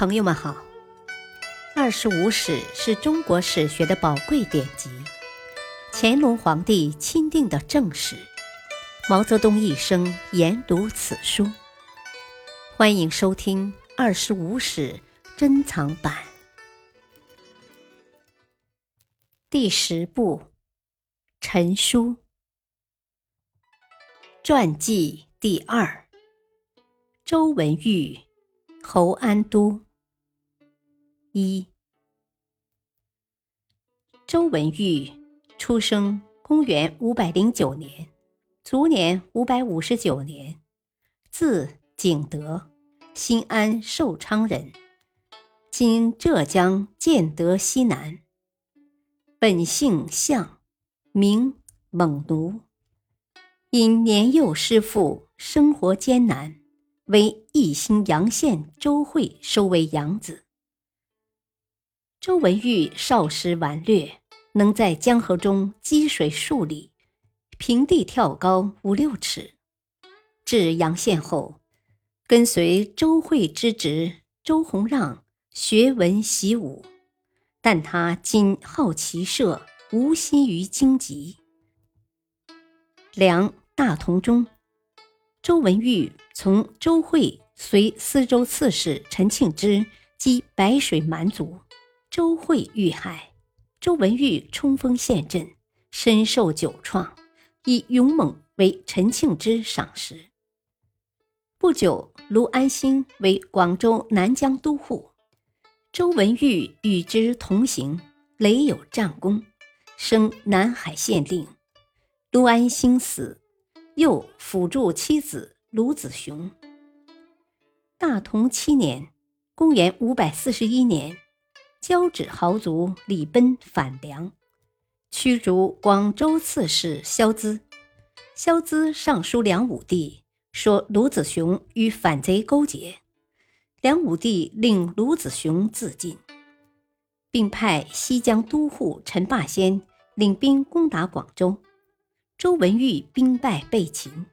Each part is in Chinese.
朋友们好，《二十五史》是中国史学的宝贵典籍，乾隆皇帝钦定的正史，毛泽东一生研读此书。欢迎收听《二十五史》珍藏版第十部《陈书传记》第二：周文玉。侯安都一，周文玉出生公元五百零九年，卒年五百五十九年，字景德，新安寿昌人，今浙江建德西南。本姓向，名猛奴，因年幼失父，生活艰难。为义兴阳县周会收为养子。周文玉少时顽劣，能在江河中积水数里，平地跳高五六尺。至阳县后，跟随周会之侄周弘让学文习武，但他仅好骑射，无心于经籍。梁大同中，周文玉。从周会随司州刺史陈庆之击白水蛮族，周会遇害，周文玉冲锋陷阵，身受九创，以勇猛为陈庆之赏识。不久，卢安兴为广州南江都护，周文玉与之同行，累有战功，升南海县令。卢安兴死，又辅助妻子。卢子雄。大同七年（公元五百四十一年），交趾豪族李奔反梁，驱逐广州刺史萧咨。萧咨上书梁武帝，说卢子雄与反贼勾结。梁武帝令卢子雄自尽，并派西江都护陈霸先领兵攻打广州。周文玉兵败被擒。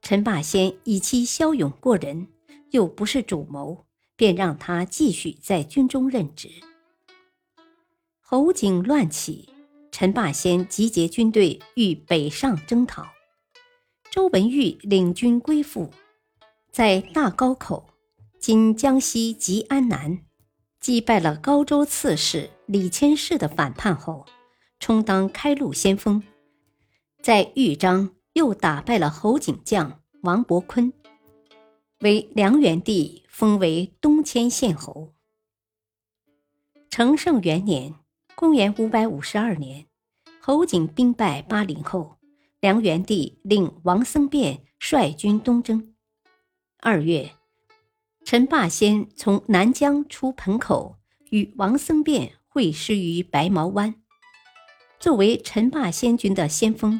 陈霸先以其骁勇过人，又不是主谋，便让他继续在军中任职。侯景乱起，陈霸先集结军队欲北上征讨，周文玉领军归附，在大高口（今江西吉安南）击败了高州刺史李谦世的反叛后，充当开路先锋，在豫章。又打败了侯景将王伯坤，为梁元帝封为东迁县侯。成圣元年（公元五百五十二年），侯景兵败巴陵后，梁元帝令王僧辩率军东征。二月，陈霸先从南江出盆口，与王僧辩会师于白毛湾。作为陈霸先军的先锋。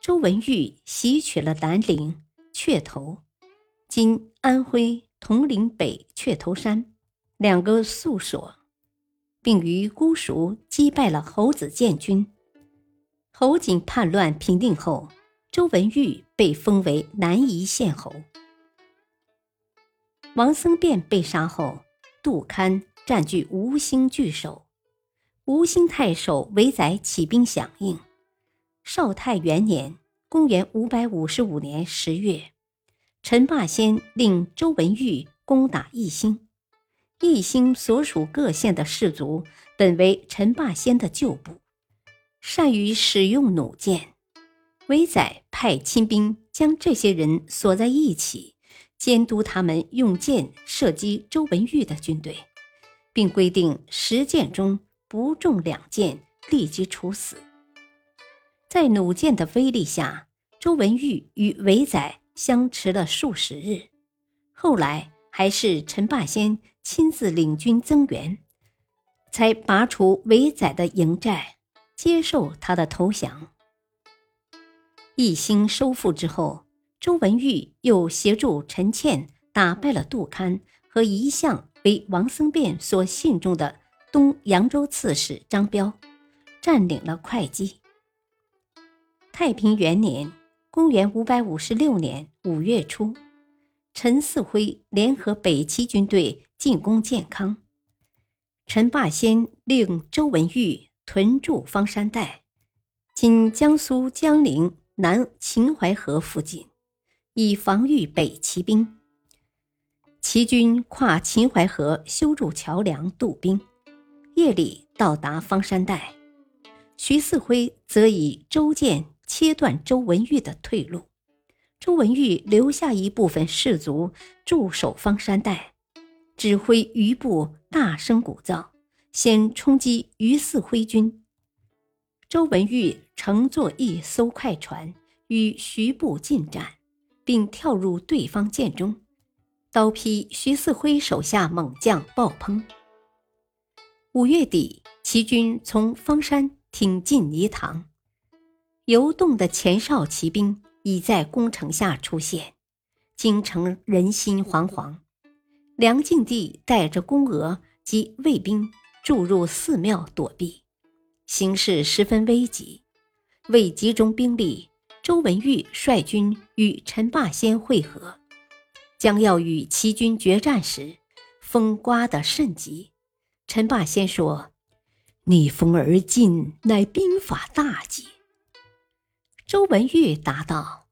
周文玉袭取了南陵、雀头（今安徽铜陵北雀头山）两个宿所，并于姑熟击败了侯子建军。侯景叛乱平定后，周文玉被封为南夷县侯。王僧辩被杀后，杜堪占据吴兴据守，吴兴太守韦载起兵响应。绍泰元年（公元五百五十五年十月），陈霸先令周文玉攻打义兴。义兴所属各县的士卒本为陈霸先的旧部，善于使用弩箭。韦载派亲兵将这些人锁在一起，监督他们用箭射击周文玉的军队，并规定十箭中不中两箭，立即处死。在弩箭的威力下，周文玉与韦载相持了数十日。后来还是陈霸先亲自领军增援，才拔除韦载的营寨，接受他的投降。义兴收复之后，周文玉又协助陈倩打败了杜堪和一向为王僧辩所信重的东扬州刺史张彪，占领了会稽。太平元年（公元五百五十六年）五月初，陈嗣辉联合北齐军队进攻建康，陈霸先令周文玉屯驻方山带（今江苏江陵南秦淮河附近），以防御北齐兵。齐军跨秦淮河修筑桥梁渡兵，夜里到达方山带。徐嗣辉则以周建切断周文玉的退路，周文玉留下一部分士卒驻守方山带，指挥余部大声鼓噪，先冲击余四辉军。周文玉乘坐一艘快船与徐部进战，并跳入对方舰中，刀劈徐四辉手下猛将鲍烹。五月底，齐军从方山。挺进泥塘，游动的前哨骑兵已在宫城下出现，京城人心惶惶。梁敬帝带着宫娥及卫兵驻入寺庙躲避，形势十分危急。为集中兵力，周文玉率军与陈霸先会合，将要与齐军决战时，风刮得甚急。陈霸先说。逆风而进，乃兵法大忌。周文玉答道：“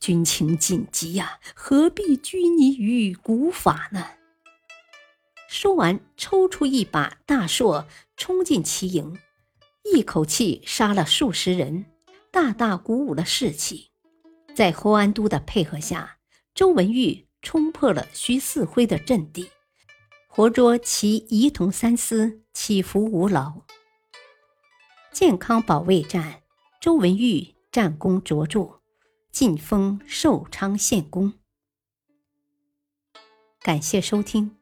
军情紧急呀，何必拘泥于古法呢？”说完，抽出一把大槊，冲进齐营，一口气杀了数十人，大大鼓舞了士气。在侯安都的配合下，周文玉冲破了徐四辉的阵地。活捉其仪同三司，祈福无劳。健康保卫战，周文玉战功卓著，晋封寿昌县公。感谢收听，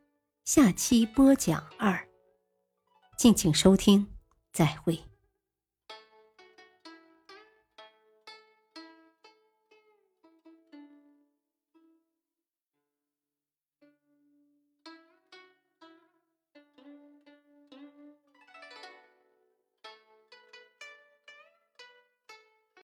下期播讲二。敬请收听，再会。